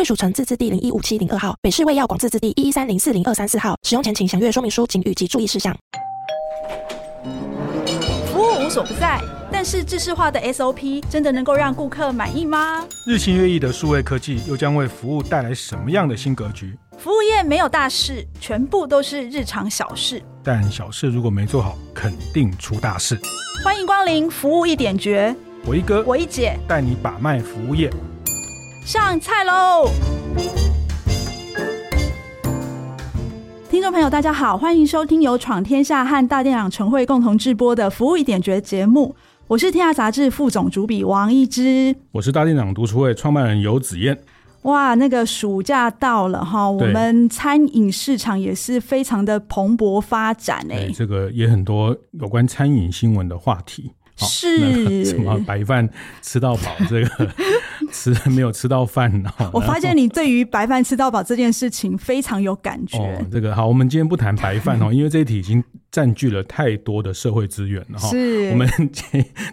贵属城自治地零一五七零二号，北市卫药广自治地一一三零四零二三四号。使用前请详阅说明书、警语及注意事项。服务无所不在，但是制式化的 SOP 真的能够让顾客满意吗？日新月异的数位科技又将为服务带来什么样的新格局？服务业没有大事，全部都是日常小事。但小事如果没做好，肯定出大事。欢迎光临服务一点绝，我一哥，我一姐带你把脉服务业。上菜喽！听众朋友，大家好，欢迎收听由闯天下和大店长晨会共同制播的《服务一点绝》节目。我是天下杂志副总主笔王一之，我是大店长读书会创办人游子燕。哇，那个暑假到了哈，我们餐饮市场也是非常的蓬勃发展哎、欸，这个也很多有关餐饮新闻的话题。是、那个、什么白饭吃到饱？这个 吃没有吃到饭？我发现你对于白饭吃到饱这件事情非常有感觉。哦，这个好，我们今天不谈白饭哦，因为这一题已经占据了太多的社会资源了哈。是，我们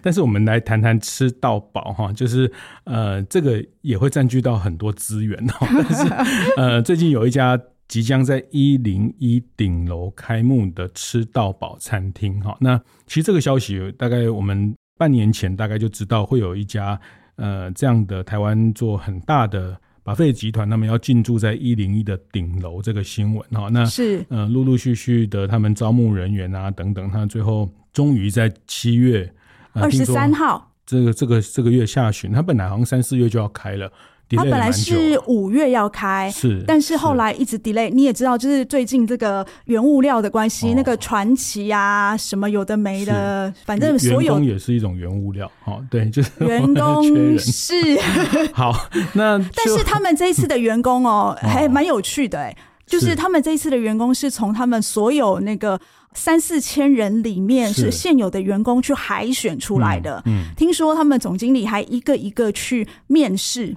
但是我们来谈谈吃到饱哈，就是呃，这个也会占据到很多资源哈。但是呃，最近有一家。即将在一零一顶楼开幕的吃到饱餐厅，哈，那其实这个消息大概我们半年前大概就知道会有一家呃这样的台湾做很大的 buffet 集团，他们要进驻在一零一的顶楼这个新闻，哈，那是。呃陆陆续续的他们招募人员啊等等，他最后终于在七月二十三号。这个这个这个月下旬，他本来好像三四月就要开了。他本来是五月要开，是，但是后来一直 delay。你也知道，就是最近这个原物料的关系，哦、那个传奇啊，什么有的没的，反正所有员工也是一种原物料。哦，对，就是员工是 好。那但是他们这一次的员工哦，还蛮有趣的哎，就是他们这一次的员工是从他们所有那个三四千人里面是现有的员工去海选出来的。嗯，嗯听说他们总经理还一个一个去面试。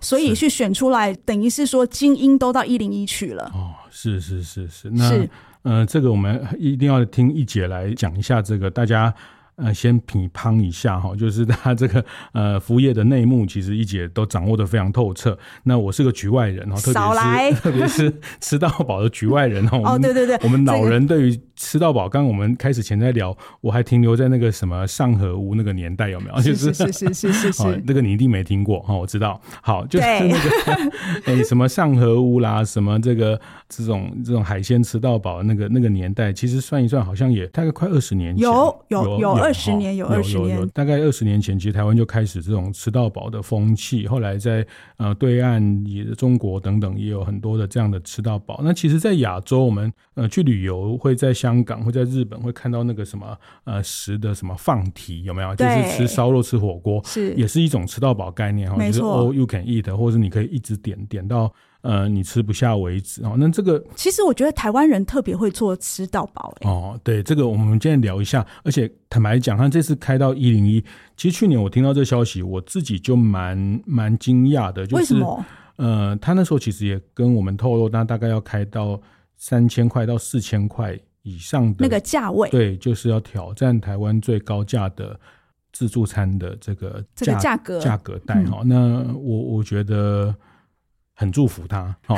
所以去选出来，等于是说精英都到一零一去了。哦，是是是是，那是呃，这个我们一定要听一姐来讲一下这个，大家。呃，先品乓一下哈，就是他这个呃服务业的内幕，其实一姐都掌握的非常透彻。那我是个局外人哈，特别是 特别是吃到饱的局外人哈。哦，对对对，我们老人对于吃到饱，刚刚我们开始前在聊，我还停留在那个什么上河屋那个年代，有没有？是是是是是是是，那个你一定没听过哈，我知道。好，就是那个 哎什么上河屋啦，什么这个这种这种海鲜吃到饱那个那个年代，其实算一算，好像也大概快二十年前。有有有。二十年有二十年，大概二十年前，其实台湾就开始这种吃到饱的风气。后来在呃对岸也中国等等也有很多的这样的吃到饱。那其实，在亚洲，我们呃去旅游，会在香港，会在日本，会看到那个什么呃食的什么放题有没有？就是吃烧肉、吃火锅，是也是一种吃到饱概念哈，就是 all you can eat，或者你可以一直点点到。呃，你吃不下为止哦。那这个其实我觉得台湾人特别会做吃到饱哎。哦，对，这个我们今天聊一下。而且坦白讲，他这次开到一零一，其实去年我听到这消息，我自己就蛮蛮惊讶的。就是、为什么？呃，他那时候其实也跟我们透露，他大概要开到三千块到四千块以上的那个价位。对，就是要挑战台湾最高价的自助餐的这个这个价格价格带哈、嗯。那我我觉得。很祝福他哦。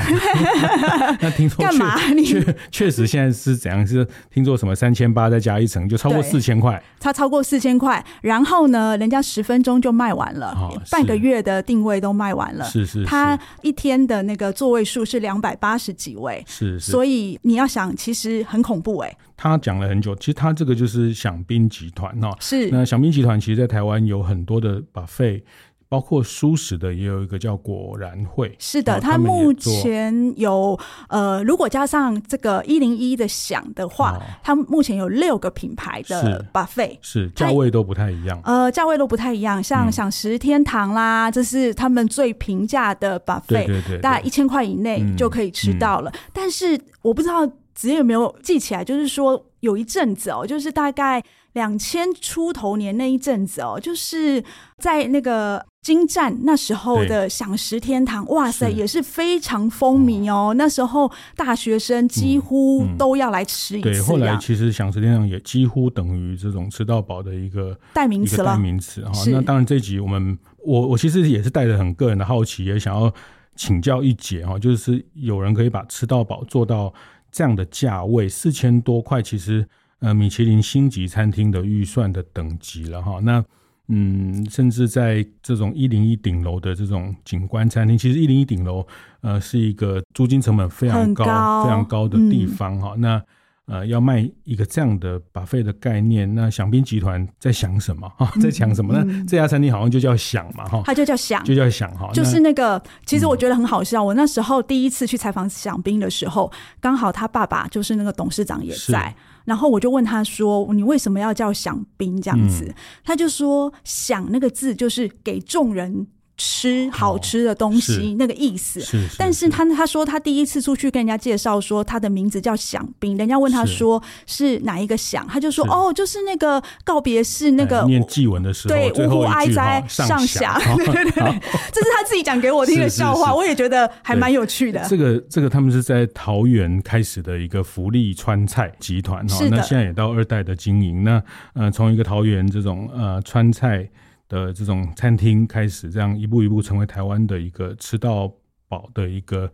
那听说确确确实现在是怎样？是听说什么三千八再加一层就超过四千块？它超过四千块，然后呢，人家十分钟就卖完了，哦，半个月的定位都卖完了。是是，是，他一天的那个座位数是两百八十几位。是是，所以你要想，其实很恐怖哎，欸。他讲了很久，其实他这个就是享宾集团哦。是，那享宾集团其实，在台湾有很多的 buffet。包括舒食的也有一个叫果然会。是的，它目前有呃，如果加上这个一零一的饗的话，哦、它目前有六个品牌的 buffet，是价位都不太一样。呃，价位都不太一样，像享食天堂啦，嗯、这是他们最平价的 buffet，对对对，大概一千块以内就可以吃到了。但是我不知道子嫣有没有记起来，就是说有一阵子哦，就是大概。两千出头年那一阵子哦，就是在那个金站那时候的享食天堂，哇塞，也是非常风靡哦。那时候大学生几乎都要来吃一次。对，后来其实享食天堂也几乎等于这种吃到饱的一个代名词了。代名词哈。那当然这一集我们我我其实也是带着很个人的好奇，也想要请教一姐哈，就是有人可以把吃到饱做到这样的价位，四千多块，其实。呃，米其林星级餐厅的预算的等级了哈，那嗯，甚至在这种一零一顶楼的这种景观餐厅，其实一零一顶楼呃是一个租金成本非常高、高非常高的地方哈、嗯。那呃，要卖一个这样的 buffet 的概念，那饗宾集团在想什么哈？在想什么？呢、嗯、这家餐厅好像就叫想嘛哈，它就叫想，就叫想哈。就是那个，其实我觉得很好笑。嗯、我那时候第一次去采访饗宾的时候，刚好他爸爸就是那个董事长也在。然后我就问他说：“你为什么要叫响兵这样子？”嗯、他就说：“响那个字就是给众人吃好吃的东西、哦、那个意思。是”是，但是他他说他第一次出去跟人家介绍说他的名字叫响兵，人家问他说是哪一个响，他就说：“哦，就是那个告别式那个念祭文的时候，对，呜呼哀哉上下。”对对对，这是他自己讲给我听的笑话，我也觉得还蛮有趣的。这个这个他们是在桃园开始的一个福利川菜集团哈，那现在也到二代的经营。那呃，从一个桃园这种呃川菜。的这种餐厅开始这样一步一步成为台湾的一个吃到饱的一个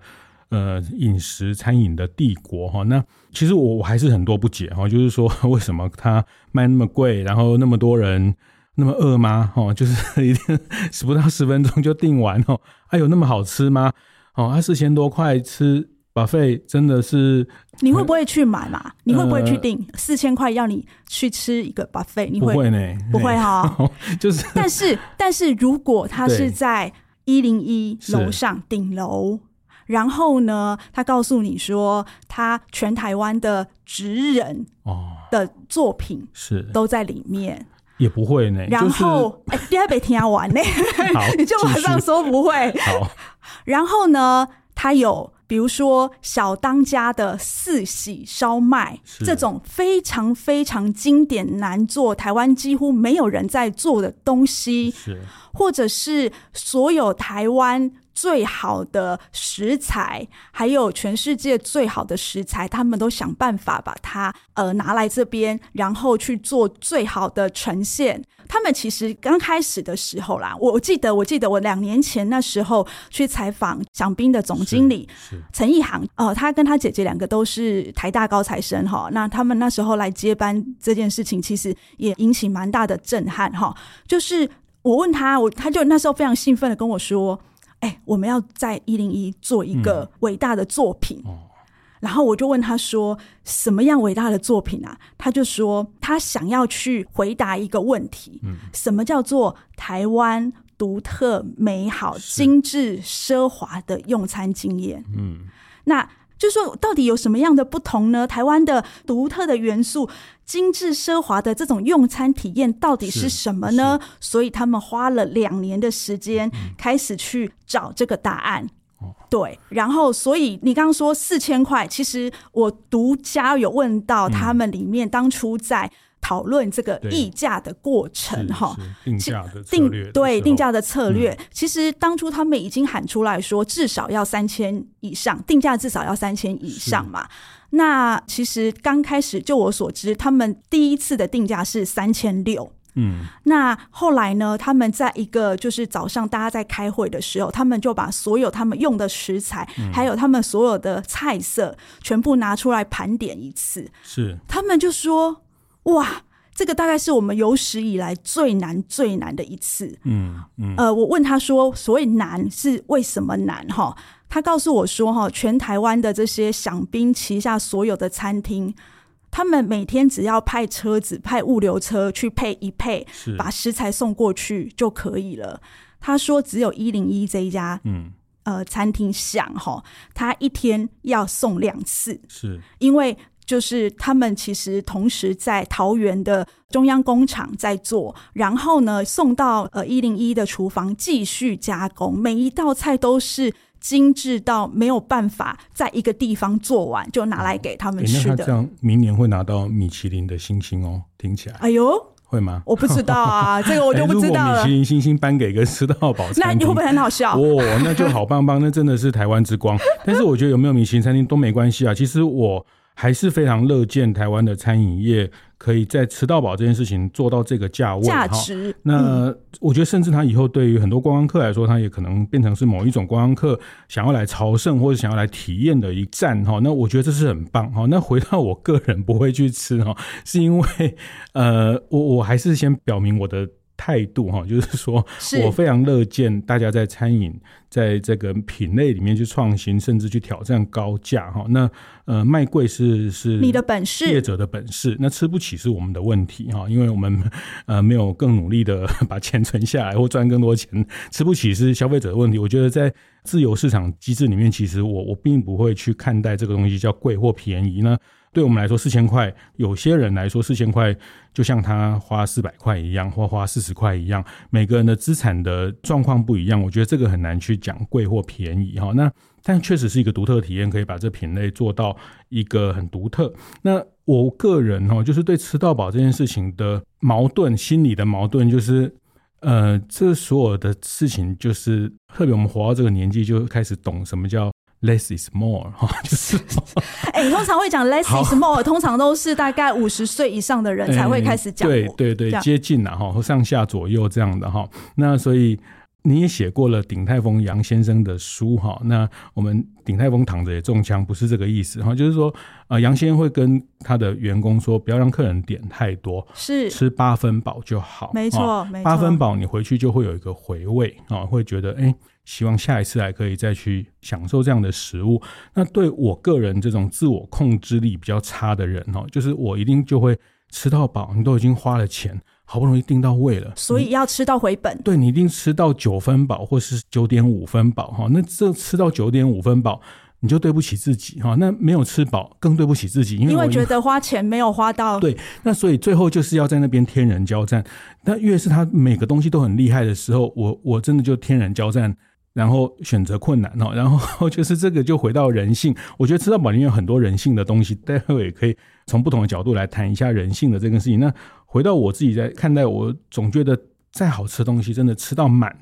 呃饮食餐饮的帝国哈。那其实我我还是很多不解哈，就是说 为什么它卖那么贵，然后那么多人那么饿吗？哈，就是一定 不到十分钟就订完哦。还有那么好吃吗？哦，它四千多块吃。Buffet 真的是，你会不会去买嘛？你会不会去订四千块要你去吃一个 buffet？你会不会呢？不会哈，就是。但是，但是如果他是在一零一楼上顶楼，然后呢，他告诉你说，他全台湾的职人哦的作品是都在里面，也不会呢。然后，哎，第二杯听完呢，你就马上说不会。好，然后呢，他有。比如说小当家的四喜烧麦，这种非常非常经典难做，台湾几乎没有人在做的东西，是。或者是所有台湾最好的食材，还有全世界最好的食材，他们都想办法把它呃拿来这边，然后去做最好的呈现。他们其实刚开始的时候啦，我记得，我记得我两年前那时候去采访饗宾的总经理陈义航，哦、呃，他跟他姐姐两个都是台大高材生哈，那他们那时候来接班这件事情，其实也引起蛮大的震撼哈。就是我问他，我他就那时候非常兴奋的跟我说：“我们要在一零一做一个伟大的作品。嗯”然后我就问他说：“什么样伟大的作品啊？”他就说他想要去回答一个问题：嗯，什么叫做台湾独特、美好、精致、奢华的用餐经验？嗯，那就说到底有什么样的不同呢？台湾的独特的元素、精致奢华的这种用餐体验到底是什么呢？所以他们花了两年的时间，开始去找这个答案。对，然后所以你刚刚说四千块，其实我独家有问到他们里面当初在讨论这个议价的过程哈，定价的策略，对定价的策略，嗯，其实当初他们已经喊出来说至少要三千以上，定价至少要三千以上嘛。那其实刚开始就我所知，他们第一次的定价是三千六。嗯，那后来呢？他们在一个就是早上大家在开会的时候，他们就把所有他们用的食材，嗯、还有他们所有的菜色，全部拿出来盘点一次。是，他们就说：“哇，这个大概是我们有史以来最难最难的一次。”嗯嗯。呃，我问他说：“所谓难是为什么难？”哈，他告诉我说：“哈，全台湾的这些享宾旗下所有的餐厅。”他们每天只要派车子、派物流车去配一配，把食材送过去就可以了。他说只有一零一这一家，嗯，呃，餐厅想哈，他一天要送两次，是因为。就是他们其实同时在桃园的中央工厂在做，然后呢送到呃一零一的厨房继续加工，每一道菜都是精致到没有办法在一个地方做完就拿来给他们吃的。这样明年会拿到米其林的星星哦，听起来。哎呦，会吗？我不知道啊，这个我就 不知道了。欸、米其林星星颁给一个吃到饱，那你会不会很好笑？哦，那就好棒棒，那真的是台湾之光。但是我觉得有没有米其林餐厅都没关系啊。其实我。还是非常乐见台湾的餐饮业可以在吃到饱这件事情做到这个价位，价值。那我觉得，甚至他以后对于很多观光客来说，他也可能变成是某一种观光客想要来朝圣或者想要来体验的一站哈。那我觉得这是很棒哈。那回到我个人不会去吃哈，是因为呃，我我还是先表明我的。态度哈，就是说我非常乐见大家在餐饮在这个品类里面去创新，甚至去挑战高价哈。那呃，卖贵是是你的本事，业者的本事。那吃不起是我们的问题哈，因为我们呃没有更努力的 把钱存下来或赚更多钱，吃不起是消费者的问题。我觉得在自由市场机制里面，其实我我并不会去看待这个东西叫贵或便宜呢。对我们来说，四千块，有些人来说，四千块就像他花四百块一样，或花四十块一样。每个人的资产的状况不一样，我觉得这个很难去讲贵或便宜哈。那但确实是一个独特体验，可以把这品类做到一个很独特。那我个人哦，就是对吃到饱这件事情的矛盾，心理的矛盾，就是呃，这所有的事情，就是特别我们活到这个年纪，就开始懂什么叫。Less is more 哈，就 是哎、欸，你通常会讲 less is more，通常都是大概五十岁以上的人才会开始讲、欸，对对对，接近了哈，上下左右这样的哈。那所以你也写过了鼎泰丰杨先生的书哈。那我们鼎泰丰躺着也中枪，不是这个意思哈，就是说呃，杨先生会跟他的员工说，不要让客人点太多，是吃八分饱就好，没错，没错，八分饱你回去就会有一个回味啊，会觉得哎。欸希望下一次还可以再去享受这样的食物。那对我个人这种自我控制力比较差的人哦，就是我一定就会吃到饱。你都已经花了钱，好不容易订到位了，所以要吃到回本。对，你一定吃到九分饱，或是九点五分饱哈。那这吃到九点五分饱，你就对不起自己哈。那没有吃饱，更对不起自己，因为，因为觉得花钱没有花到。对，那所以最后就是要在那边天人交战。那越是他每个东西都很厉害的时候，我我真的就天人交战。然后选择困难哦，然后 就是这个就回到人性。我觉得吃到饱里面有很多人性的东西，待会也可以从不同的角度来谈一下人性的这个事情。那回到我自己在看待，我总觉得再好吃的东西，真的吃到满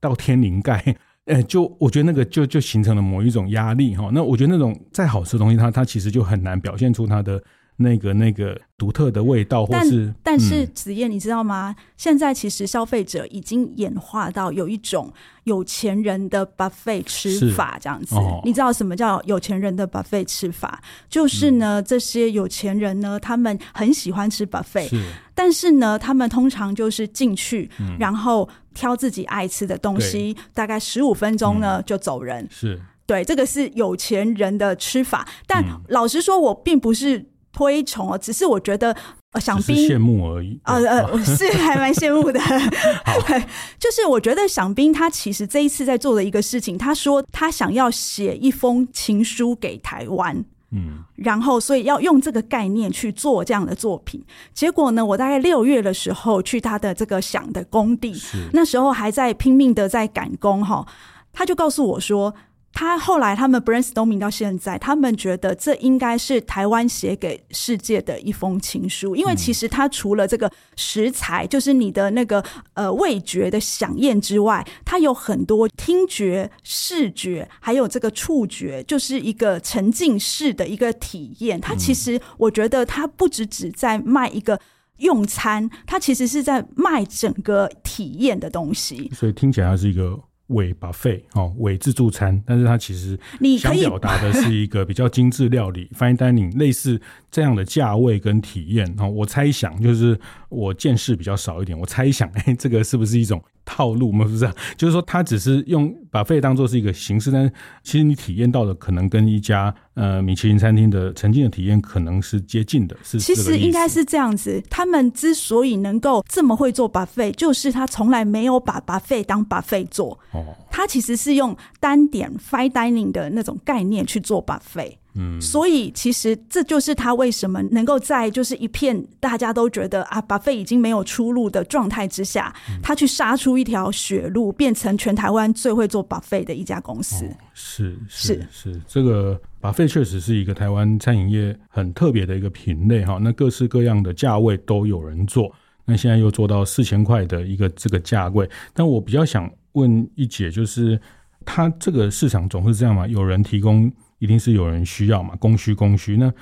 到天灵盖，哎，就我觉得那个就就形成了某一种压力哈。那我觉得那种再好吃的东西，它它其实就很难表现出它的。那个那个独特的味道，或是但，但是子燕，你知道吗？嗯、现在其实消费者已经演化到有一种有钱人的 buffet 吃法，这样子。哦、你知道什么叫有钱人的 buffet 吃法？就是呢，嗯、这些有钱人呢，他们很喜欢吃 buffet，是但是呢，他们通常就是进去，嗯、然后挑自己爱吃的东西，大概十五分钟呢、嗯、就走人。是对，这个是有钱人的吃法。但老实说，我并不是。推崇哦，只是我觉得，呃，饗宾羡慕而已。呃呃，我是还蛮羡慕的。对 就是我觉得想宾他其实这一次在做的一个事情，他说他想要写一封情书给台湾，嗯，然后所以要用这个概念去做这样的作品。结果呢，我大概六月的时候去他的这个想的工地，那时候还在拼命的在赶工哈，他就告诉我说。他后来他们 brainstorming 到现在，他们觉得这应该是台湾写给世界的一封情书，因为其实它除了这个食材，就是你的那个呃味觉的饗宴之外，它有很多听觉、视觉，还有这个触觉，就是一个沉浸式的一个体验。它其实我觉得它不只只在卖一个用餐，它其实是在卖整个体验的东西。所以听起来是一个。伪 buffet 哦，伪自助餐，但是它其实想表达的是一个比较精致料理，fine dining 类似这样的价位跟体验哦。我猜想，就是我见识比较少一点，我猜想，哎，这个是不是一种套路嘛？是？不是，就是说他只是用 buffet 当做是一个形式，但是其实你体验到的可能跟一家呃米其林餐厅的曾经的体验可能是接近的。是，其实应该是这样子。他们之所以能够这么会做 buffet，就是他从来没有把 buffet 当 buffet 做。哦，他其实是用单点 fine dining 的那种概念去做 buffet。嗯，所以其实这就是他为什么能够在就是一片大家都觉得啊，buffet 已经没有出路的状态之下，嗯、他去杀出一条血路，变成全台湾最会做 buffet 的一家公司。哦、是是是，是，这个 buffet 确实是一个台湾餐饮业很特别的一个品类哈。那各式各样的价位都有人做，那现在又做到四千块的一个这个价位。但我比较想问一姐，就是他这个市场总是这样嘛？有人提供。一定是有人需要嘛，供需供需。那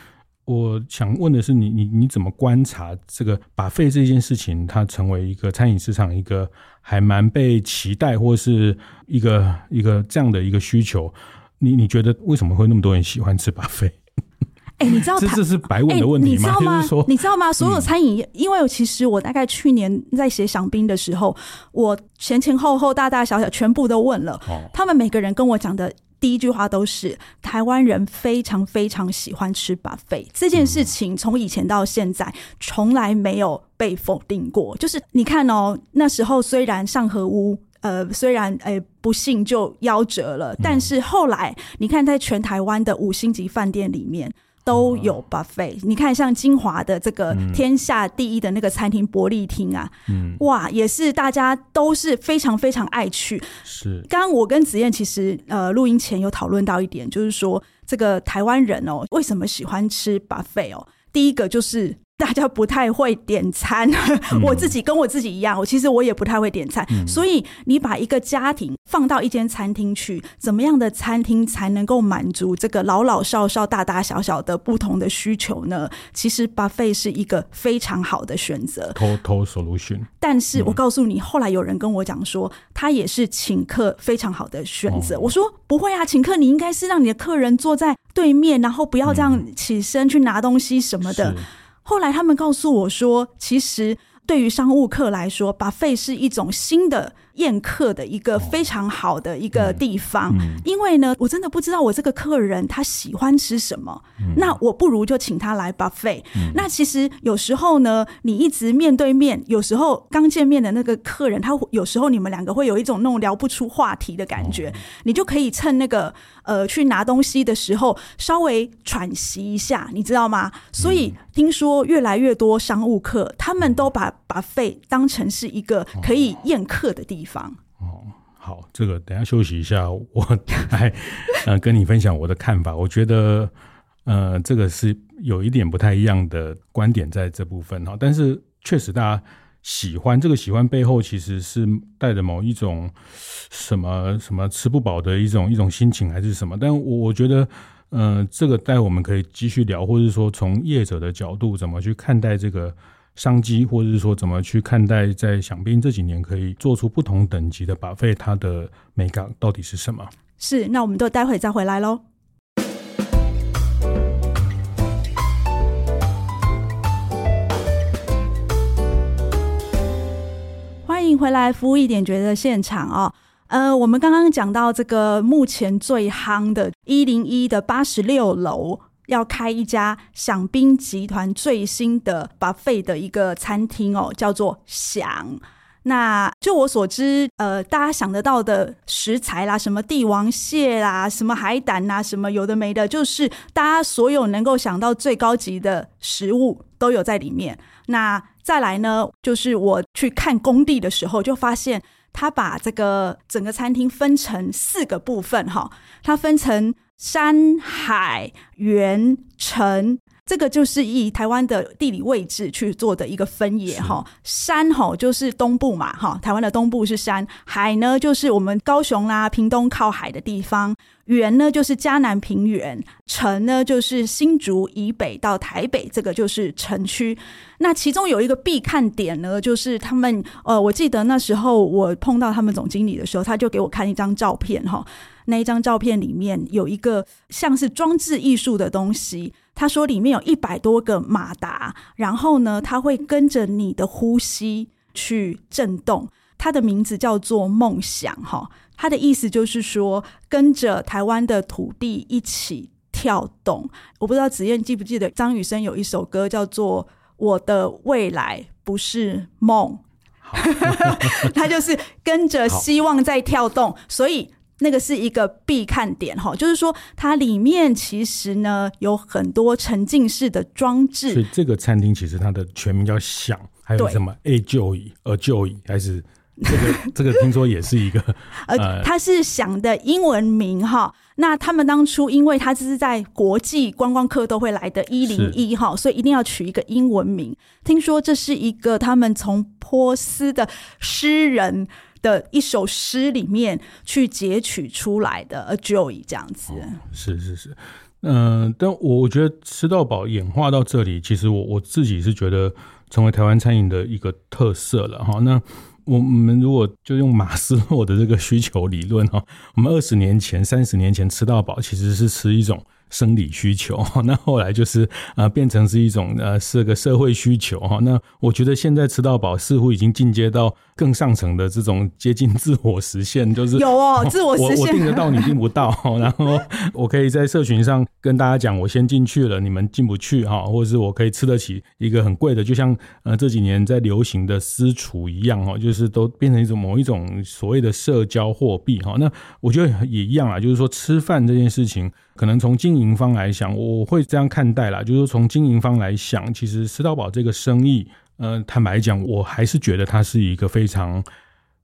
我想问的是你，你你你怎么观察这个 buffet 这件事情，它成为一个餐饮市场一个还蛮被期待，或是一个一个这样的一个需求？你你觉得为什么会那么多人喜欢吃 buffet？哎、欸，你知道 这这是白问的问题吗？欸、你知道吗？就是、你知道吗？所有餐饮业，嗯、因为其实我大概去年在写赏冰的时候，我前前后后大大小小全部都问了，哦、他们每个人跟我讲的。第一句话都是台湾人非常非常喜欢吃 buffet 这件事情，从以前到现在从来没有被否定过。就是你看哦，那时候虽然上河屋，呃，虽然诶、不幸就夭折了，但是后来你看，在全台湾的五星级饭店里面。都有 buffet，你看像金华的这个天下第一的那个餐厅伯利厅啊，嗯，哇，也是大家都是非常非常爱去。是，刚刚我跟子燕其实呃录音前有讨论到一点，就是说这个台湾人哦，为什么喜欢吃 buffet 哦？第一个就是。大家不太会点餐，我自己跟我自己一样，我其实我也不太会点餐。所以你把一个家庭放到一间餐厅去，怎么样的餐厅才能够满足这个老老少少、大大小小的不同的需求呢？其实 buffet 是一个非常好的选择，total solution。但是我告诉你，后来有人跟我讲说，他也是请客非常好的选择。我说不会啊，请客你应该是让你的客人坐在对面，然后不要这样起身去拿东西什么的。后来他们告诉我说，其实对于商务客来说把费是一种新的。宴客的一个非常好的一个地方，因为呢，我真的不知道我这个客人他喜欢吃什么，嗯、那我不如就请他来 buffet。嗯、那其实有时候呢，你一直面对面，有时候刚见面的那个客人，他有时候你们两个会有一种那种聊不出话题的感觉，哦、你就可以趁那个呃去拿东西的时候稍微喘息一下，你知道吗？所以、嗯、听说越来越多商务客他们都把 buffet 当成是一个可以宴客的地方。哦，好，这个等下休息一下，我 来呃跟你分享我的看法。我觉得呃，这个是有一点不太一样的观点在这部分哈，但是确实大家喜欢这个喜欢背后其实是带着某一种什么什么吃不饱的一种一种心情还是什么？但我我觉得呃，这个待会我们可以继续聊，或者说从业者的角度怎么去看待这个。商机，或者是说怎么去看待，在饗宾这几年可以做出不同等级的把费它的美感到底是什么？是，那我们都待会再回来喽。欢迎回来，服务一点觉得现场哦。呃，我们刚刚讲到这个目前最夯的一零一的八十六楼。要开一家饗宾集团最新的 buffet 的一个餐厅哦，叫做饗。那就我所知，呃，大家想得到的食材啦，什么帝王蟹啦，什么海胆啦，什么有的没的，就是大家所有能够想到最高级的食物都有在里面。那再来呢，就是我去看工地的时候，就发现他把这个整个餐厅分成四个部分哈，它分成。山海原城，这个就是以台湾的地理位置去做的一个分野哈。山吼就是东部嘛哈，台湾的东部是山；海呢就是我们高雄啦、屏东靠海的地方；原呢就是嘉南平原；城呢就是新竹以北到台北，这个就是城区。那其中有一个必看点呢，就是他们呃，我记得那时候我碰到他们总经理的时候，他就给我看一张照片哈。那一张照片里面有一个像是装置艺术的东西，他说里面有一百多个马达，然后呢，它会跟着你的呼吸去震动。它的名字叫做梦想哈，它的意思就是说跟着台湾的土地一起跳动。我不知道子燕记不记得张雨生有一首歌叫做《我的未来不是梦》，他就是跟着希望在跳动，所以。那个是一个必看点哈，就是说它里面其实呢有很多沉浸式的装置。所以这个餐厅其实它的全名叫想，还有什么 A 就椅、而就椅，还是这个 这个听说也是一个呃，它是想的英文名哈。那他们当初因为它这是在国际观光客都会来的一零一哈，所以一定要取一个英文名。听说这是一个他们从波斯的诗人。的一首诗里面去截取出来的，A Joy 这样子，是是是，嗯、呃，但我我觉得吃到饱演化到这里，其实我我自己是觉得成为台湾餐饮的一个特色了哈。那我们如果就用马斯洛的这个需求理论哈，我们二十年前、三十年前吃到饱其实是吃一种。生理需求，那后来就是呃变成是一种呃是个社会需求哈。那我觉得现在吃到饱似乎已经进阶到更上层的这种接近自我实现，就是有哦，自我实现，我订得到你订不到，然后我可以在社群上跟大家讲，我先进去了，你们进不去哈，或者是我可以吃得起一个很贵的，就像呃这几年在流行的私厨一样哈，就是都变成一种某一种所谓的社交货币哈。那我觉得也一样啊，就是说吃饭这件事情。可能从经营方来想，我会这样看待啦，就是说从经营方来想，其实吃到饱这个生意，呃，坦白讲，我还是觉得它是一个非常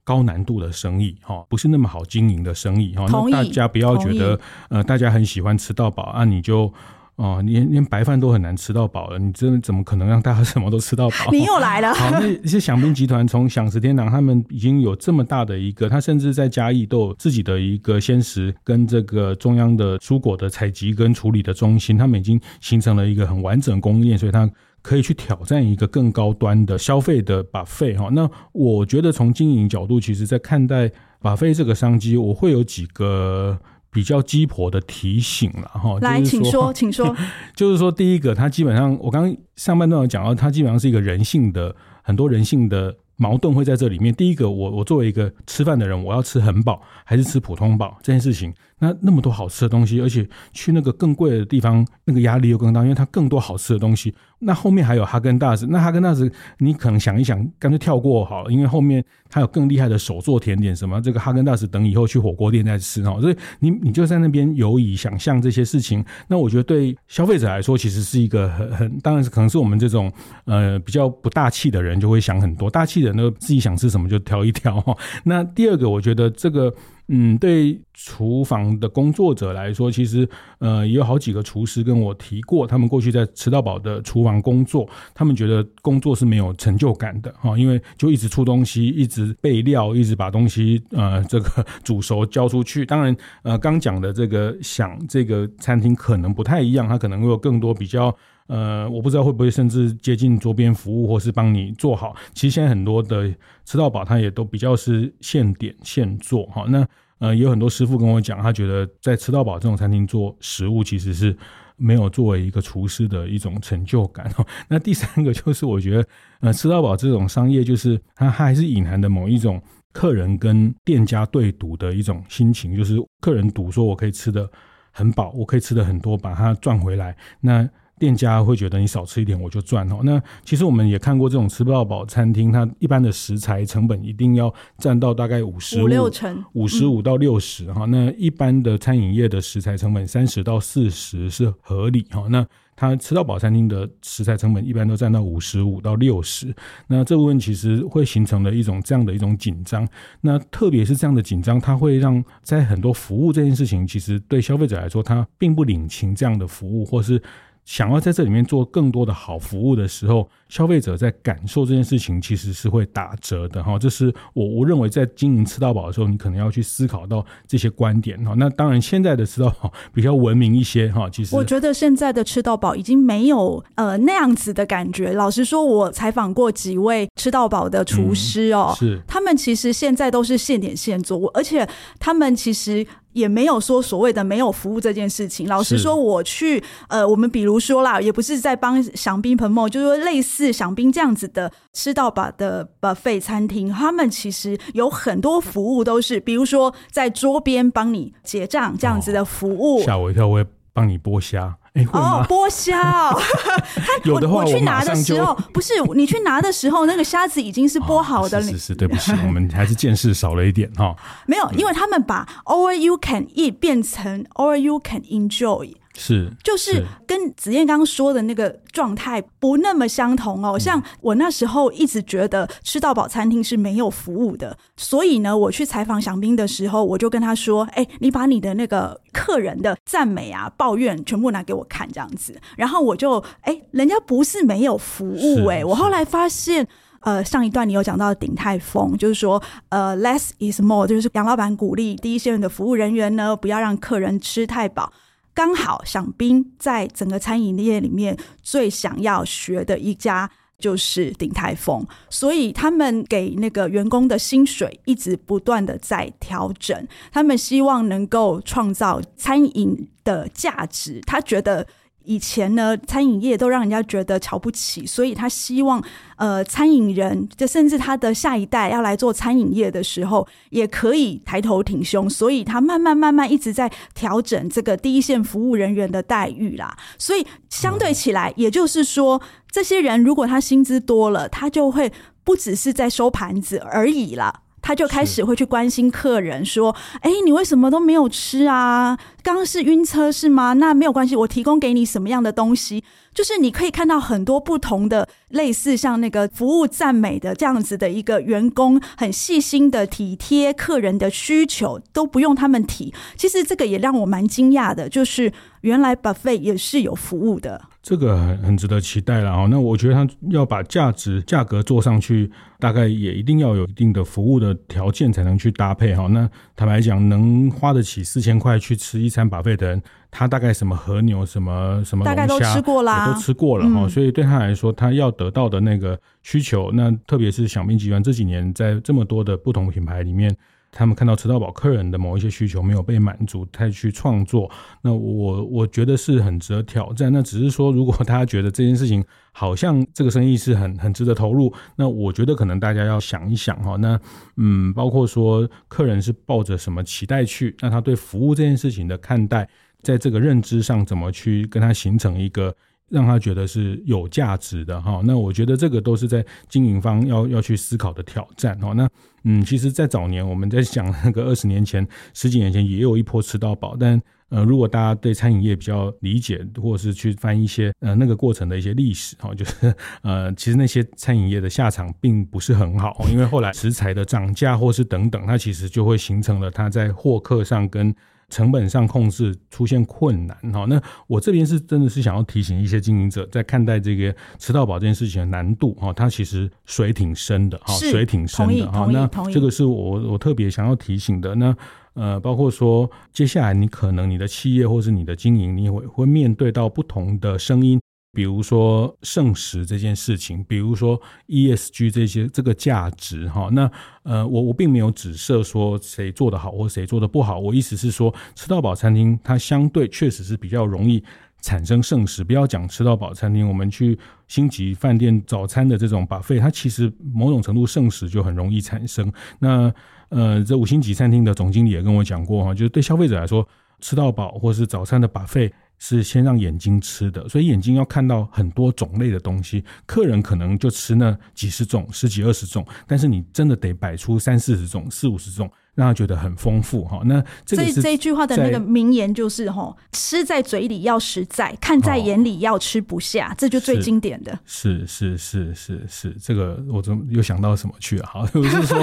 高难度的生意，哈，不是那么好经营的生意，哈。那大家不要觉得，呃，大家很喜欢吃到饱啊，你就。哦，连连白饭都很难吃到饱了，你真的怎么可能让大家什么都吃到饱？你又来了。好，那一些享兵集团从享食天堂，他们已经有这么大的一个，他甚至在嘉义都有自己的一个鲜食跟这个中央的蔬果的采集跟处理的中心，他们已经形成了一个很完整供应链，所以他可以去挑战一个更高端的消费的 buffet 哈。那我觉得从经营角度，其实在看待 buffet 这个商机，我会有几个。比较鸡婆的提醒了哈，来，请说，请说。就是说，第一个，它基本上，我刚刚上半段有讲到，它基本上是一个人性的很多人性的矛盾会在这里面。第一个，我我作为一个吃饭的人，我要吃很饱还是吃普通饱这件事情。那那么多好吃的东西，而且去那个更贵的地方，那个压力又更大，因为它更多好吃的东西。那后面还有哈根达斯，那哈根达斯你可能想一想，干脆跳过好了，因为后面它有更厉害的手作甜点，什么这个哈根达斯等以后去火锅店再吃哈。所以你你就在那边游移想象这些事情。那我觉得对消费者来说，其实是一个很很，当然是可能是我们这种呃比较不大气的人就会想很多，大气的人都自己想吃什么就挑一挑哈。那第二个，我觉得这个。嗯，对厨房的工作者来说，其实呃也有好几个厨师跟我提过，他们过去在吃到饱的厨房工作，他们觉得工作是没有成就感的哈，因为就一直出东西，一直备料，一直把东西呃这个 煮熟交出去。当然呃刚讲的这个想这个餐厅可能不太一样，它可能会有更多比较。呃，我不知道会不会甚至接近桌边服务，或是帮你做好。其实现在很多的吃到饱，它也都比较是现点现做哈。那呃，也有很多师傅跟我讲，他觉得在吃到饱这种餐厅做食物，其实是没有作为一个厨师的一种成就感。那第三个就是，我觉得呃，吃到饱这种商业，就是它它还是隐含的某一种客人跟店家对赌的一种心情，就是客人赌说我可以吃的很饱，我可以吃的很多，把它赚回来。那店家会觉得你少吃一点我就赚哦。那其实我们也看过这种吃不到饱餐厅，它一般的食材成本一定要占到大概五十五六成，五十五到六十哈。那一般的餐饮业的食材成本三十到四十是合理哈。那它吃到饱餐厅的食材成本一般都占到五十五到六十。那这部分其实会形成了一种这样的一种紧张。那特别是这样的紧张，它会让在很多服务这件事情，其实对消费者来说，他并不领情这样的服务，或是。想要在这里面做更多的好服务的时候，消费者在感受这件事情其实是会打折的哈。这是我我认为在经营吃到饱的时候，你可能要去思考到这些观点哈。那当然，现在的吃到饱比较文明一些哈。其实我觉得现在的吃到饱已经没有呃那样子的感觉。老实说，我采访过几位吃到饱的厨师哦，是他们其实现在都是现点现做，而且他们其实。也没有说所谓的没有服务这件事情。老实说，我去呃，我们比如说啦，也不是在帮享宾 promote，就是说类似享宾这样子的吃到饱的 buffet 餐厅，他们其实有很多服务都是，比如说在桌边帮你结账这样子的服务。吓、哦、我一跳，我也帮你剥虾。欸、哦，剥虾哦，他有的话我，我去拿的时候，不是你去拿的时候，那个虾子已经是剥好的了。哦、是是是，对不起，我们还是见识少了一点哈。没有，因为他们把 all you can eat 变成 all you can enjoy。是，就是跟子燕刚刚说的那个状态不那么相同哦。像我那时候一直觉得吃到饱餐厅是没有服务的，所以呢，我去采访祥斌的时候，我就跟他说：“哎，你把你的那个客人的赞美啊、抱怨全部拿给我看，这样子。”然后我就哎，人家不是没有服务哎。我后来发现，呃，上一段你有讲到鼎泰丰，就是说呃，less is more，就是杨老板鼓励第一线的服务人员呢，不要让客人吃太饱。刚好想冰在整个餐饮业里面最想要学的一家就是鼎泰丰，所以他们给那个员工的薪水一直不断的在调整，他们希望能够创造餐饮的价值，他觉得。以前呢，餐饮业都让人家觉得瞧不起，所以他希望，呃，餐饮人，就甚至他的下一代要来做餐饮业的时候，也可以抬头挺胸，所以他慢慢慢慢一直在调整这个第一线服务人员的待遇啦。所以相对起来，也就是说，这些人如果他薪资多了，他就会不只是在收盘子而已啦。他就开始会去关心客人，说：“哎，你为什么都没有吃啊？刚刚是晕车是吗？那没有关系，我提供给你什么样的东西？就是你可以看到很多不同的类似像那个服务赞美的这样子的一个员工，很细心的体贴客人的需求，都不用他们提。其实这个也让我蛮惊讶的，就是原来 buffet 也是有服务的。”这个很很值得期待了哈。那我觉得他要把价值价格做上去，大概也一定要有一定的服务的条件才能去搭配哈。那坦白讲，能花得起四千块去吃一餐 buffet 的人，他大概什么和牛、什么什么龙虾，大概都吃过啦，都吃过了哈。嗯、所以对他来说，他要得到的那个需求，那特别是小明集团这几年在这么多的不同品牌里面。他们看到吃到宝客人的某一些需求没有被满足，他去创作，那我我觉得是很值得挑战。那只是说，如果大家觉得这件事情好像这个生意是很很值得投入，那我觉得可能大家要想一想哈。那嗯，包括说客人是抱着什么期待去，那他对服务这件事情的看待，在这个认知上怎么去跟他形成一个。让他觉得是有价值的哈，那我觉得这个都是在经营方要要去思考的挑战哈。那嗯，其实，在早年我们在讲那个二十年前、十几年前也有一波吃到饱，但呃，如果大家对餐饮业比较理解，或者是去翻一些呃那个过程的一些历史哈，就是呃，其实那些餐饮业的下场并不是很好，因为后来食材的涨价或是等等，它其实就会形成了它在获客上跟。成本上控制出现困难哈，那我这边是真的是想要提醒一些经营者，在看待这个迟到保这件事情的难度哈，它其实水挺深的哈，水挺深的哈。那这个是我我特别想要提醒的。那呃，包括说接下来你可能你的企业或是你的经营，你会会面对到不同的声音。比如说剩食这件事情，比如说 ESG 这些这个价值哈，那呃我我并没有指涉说谁做得好或谁做得不好，我意思是说吃到饱餐厅它相对确实是比较容易产生剩食。不要讲吃到饱餐厅，我们去星级饭店早餐的这种 buffet，它其实某种程度剩食就很容易产生。那呃这五星级餐厅的总经理也跟我讲过哈，就是对消费者来说，吃到饱或是早餐的 buffet。是先让眼睛吃的，所以眼睛要看到很多种类的东西。客人可能就吃那几十种、十几二十种，但是你真的得摆出三四十种、四五十种。让他觉得很丰富哈，那这个这一句话的那个名言就是哈，吃在嘴里要实在，看在眼里要吃不下，这就最经典的。是是是是是，这个我怎么又想到什么去了？哈，不是说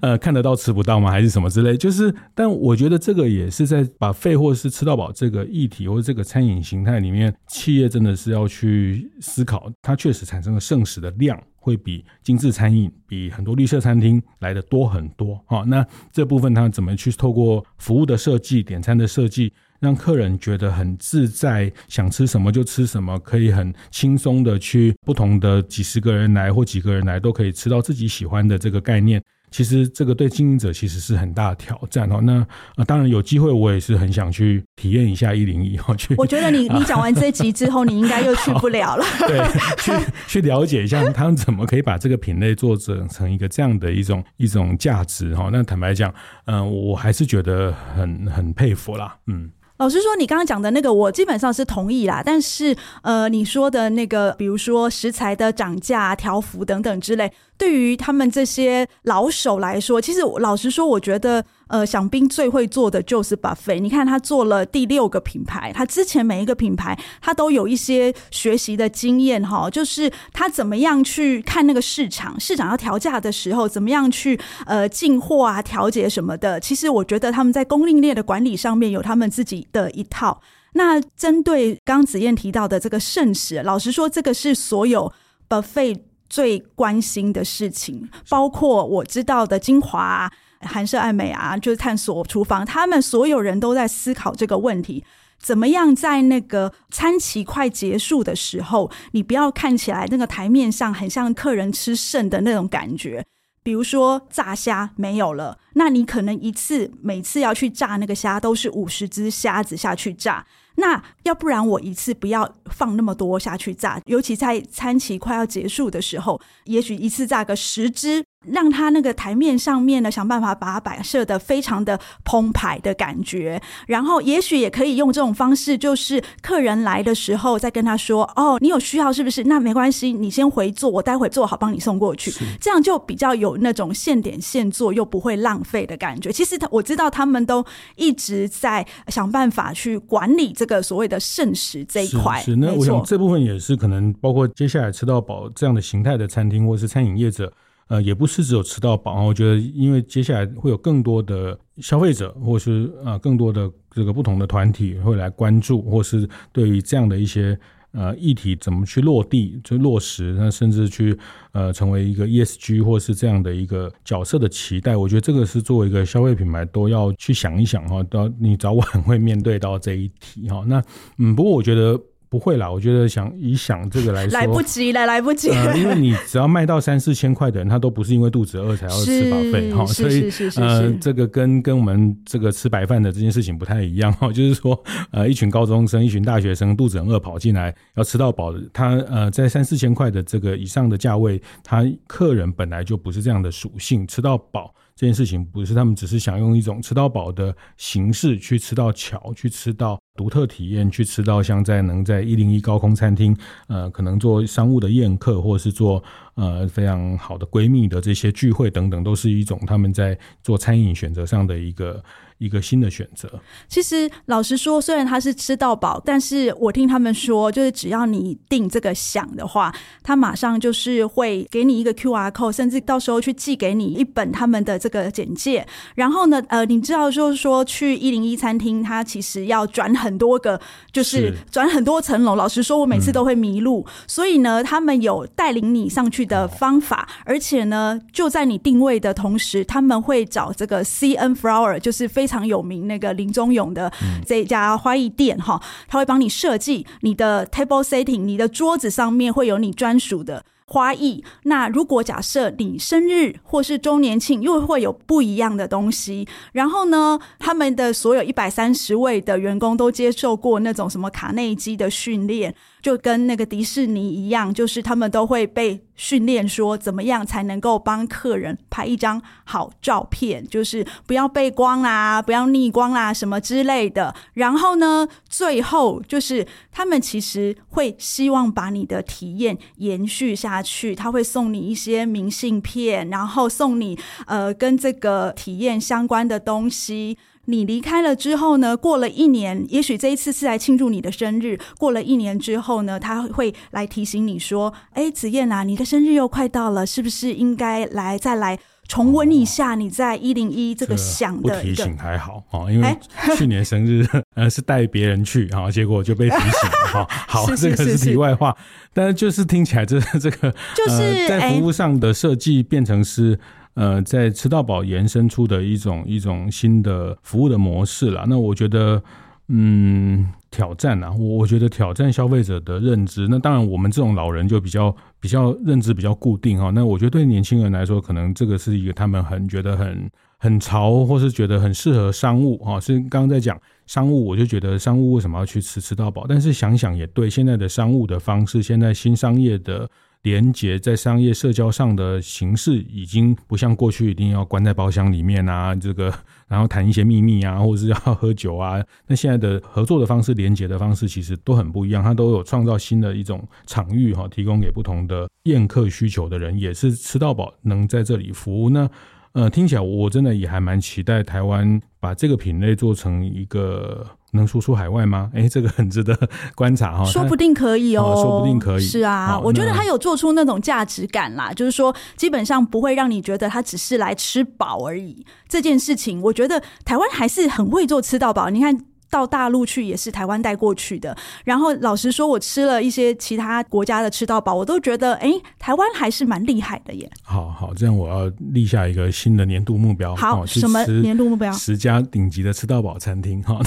呃看得到吃不到吗？还是什么之类？就是，但我觉得这个也是在把费或是吃到饱这个议题或者这个餐饮形态里面，企业真的是要去思考，它确实产生了剩食的量。会比精致餐饮、比很多绿色餐厅来的多很多哈。那这部分它怎么去透过服务的设计、点餐的设计，让客人觉得很自在，想吃什么就吃什么，可以很轻松的去不同的几十个人来或几个人来都可以吃到自己喜欢的这个概念。其实这个对经营者其实是很大的挑战哦。那啊、呃，当然有机会，我也是很想去体验一下一零一哦。去，我觉得你你讲完这集之后，你应该又去不了了。对，去去了解一下他们怎么可以把这个品类做成成一个这样的一种一种价值哈。那坦白讲，嗯、呃，我还是觉得很很佩服啦，嗯。老实说，你刚刚讲的那个，我基本上是同意啦。但是，呃，你说的那个，比如说食材的涨价、调幅等等之类。对于他们这些老手来说，其实老实说，我觉得，呃，饗宾最会做的就是 buffet。你看他做了第六个品牌，他之前每一个品牌他都有一些学习的经验哈，就是他怎么样去看那个市场，市场要调价的时候，怎么样去呃进货啊、调节什么的。其实我觉得他们在供应链的管理上面有他们自己的一套。那针对刚子燕提到的这个剩食，老实说，这个是所有 buffet。最关心的事情，包括我知道的精华、韩舍爱美啊，就是探索厨房，他们所有人都在思考这个问题：怎么样在那个餐期快结束的时候，你不要看起来那个台面上很像客人吃剩的那种感觉。比如说炸虾没有了，那你可能一次每次要去炸那个虾都是五十只虾子下去炸。那要不然我一次不要放那么多下去炸，尤其在餐期快要结束的时候，也许一次炸个十只。让他那个台面上面呢，想办法把它摆设的非常的澎湃的感觉，然后也许也可以用这种方式，就是客人来的时候再跟他说：“哦，你有需要是不是？那没关系，你先回做，我待会做好帮你送过去。”这样就比较有那种现点现做又不会浪费的感觉。其实他我知道他们都一直在想办法去管理这个所谓的剩食这一块。是，是那我想这部分也是可能包括接下来吃到饱这样的形态的餐厅或是餐饮业者。呃，也不是只有吃到饱，我觉得，因为接下来会有更多的消费者，或是呃更多的这个不同的团体会来关注，或是对于这样的一些呃议题怎么去落地、就落实，那甚至去呃成为一个 ESG 或是这样的一个角色的期待，我觉得这个是作为一个消费品牌都要去想一想哈，到你早晚会面对到这一题哈。那嗯，不过我觉得。不会啦，我觉得想以想这个来说，来不及了，来不及了。呃、因为你只要卖到三四千块的人，他都不是因为肚子饿才要吃 buffet 哈，所以呃，这个跟跟我们这个吃白饭的这件事情不太一样哈。就是说，呃，一群高中生、一群大学生肚子很饿跑进来要吃到饱的，他呃在三四千块的这个以上的价位，他客人本来就不是这样的属性，吃到饱。这件事情不是他们只是想用一种吃到饱的形式去吃到巧，去吃到独特体验，去吃到像在能在一零一高空餐厅，呃，可能做商务的宴客，或者是做呃非常好的闺蜜的这些聚会等等，都是一种他们在做餐饮选择上的一个。一个新的选择。其实老实说，虽然他是吃到饱，但是我听他们说，就是只要你订这个想的话，他马上就是会给你一个 QR code，甚至到时候去寄给你一本他们的这个简介。然后呢，呃，你知道就是说去一零一餐厅，它其实要转很多个，就是转很多层楼。老实说，我每次都会迷路，嗯、所以呢，他们有带领你上去的方法，而且呢，就在你定位的同时，他们会找这个 CN Flower，就是非。常有名那个林中勇的这一家花艺店哈，他会帮你设计你的 table setting，你的桌子上面会有你专属的花艺。那如果假设你生日或是周年庆，又会有不一样的东西。然后呢，他们的所有一百三十位的员工都接受过那种什么卡内基的训练。就跟那个迪士尼一样，就是他们都会被训练说怎么样才能够帮客人拍一张好照片，就是不要背光啦，不要逆光啦，什么之类的。然后呢，最后就是他们其实会希望把你的体验延续下去，他会送你一些明信片，然后送你呃跟这个体验相关的东西。你离开了之后呢，过了一年，也许这一次是来庆祝你的生日。过了一年之后呢，他会来提醒你说：“哎，子燕啊，你的生日又快到了，是不是应该来再来重温一下你在一零一这个想的？”不提醒还好啊，因为去年生日 呃是带别人去哈，结果就被提醒了哈。好，这个是题外话，但是就是听起来这这个就是在服务上的设计变成是。呃，在吃到饱延伸出的一种一种新的服务的模式啦。那我觉得，嗯，挑战啊，我我觉得挑战消费者的认知。那当然，我们这种老人就比较比较认知比较固定哈。那我觉得对年轻人来说，可能这个是一个他们很觉得很很潮，或是觉得很适合商务哈。是刚刚在讲商务，我就觉得商务为什么要去吃吃到饱？但是想想也对，现在的商务的方式，现在新商业的。连接在商业社交上的形式已经不像过去一定要关在包厢里面啊，这个然后谈一些秘密啊，或者是要喝酒啊。那现在的合作的方式、连接的方式其实都很不一样，它都有创造新的一种场域哈，提供给不同的宴客需求的人，也是吃到饱能在这里服务。那呃，听起来我真的也还蛮期待台湾把这个品类做成一个。能输出海外吗？哎，这个很值得观察哈。说不定可以哦，说不定可以。是啊，我觉得他有做出那种价值感啦，就是说基本上不会让你觉得他只是来吃饱而已。这件事情，我觉得台湾还是很会做吃到饱。你看。到大陆去也是台湾带过去的，然后老实说，我吃了一些其他国家的吃到饱，我都觉得，哎，台湾还是蛮厉害的耶。好好，这样我要立下一个新的年度目标。好，什么年度目标？十家顶级的吃到饱餐厅，哈，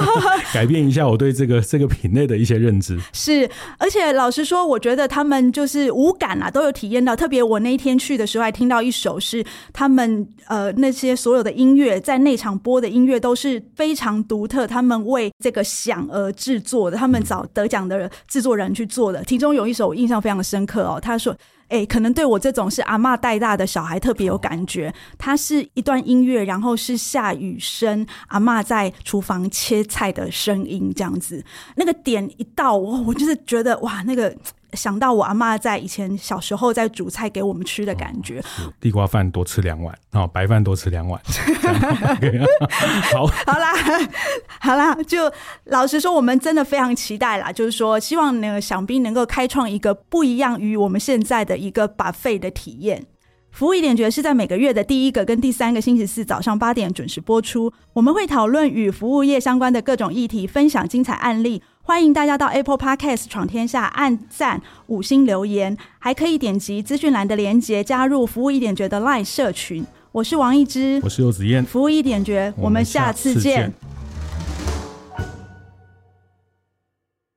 改变一下我对这个这个品类的一些认知。是，而且老实说，我觉得他们就是无感啊，都有体验到。特别我那一天去的时候，还听到一首是他们呃那些所有的音乐在那场播的音乐都是非常独特，他们。们为这个想而制作的，他们找得奖的制作人去做的，其中有一首印象非常深刻哦。他说：“哎，可能对我这种是阿妈带大的小孩特别有感觉。它是一段音乐，然后是下雨声，阿妈在厨房切菜的声音，这样子。那个点一到，我我就是觉得哇，那个。”想到我阿妈在以前小时候在煮菜给我们吃的感觉，哦、地瓜饭多吃两碗，哦，白饭多吃两碗。好，好啦，好啦，就老实说，我们真的非常期待啦，就是说，希望那个饗宾能够开创一个不一样于我们现在的一个 buffet 的体验。服务一点觉是在每个月的第一个跟第三个星期四早上八点准时播出，我们会讨论与服务业相关的各种议题，分享精彩案例。欢迎大家到 Apple Podcast 闯天下按赞五星留言，还可以点击资讯栏的连接加入服务一点觉的 Line 社群。我是王一之，我是游子燕，服务一点觉，我们下次见。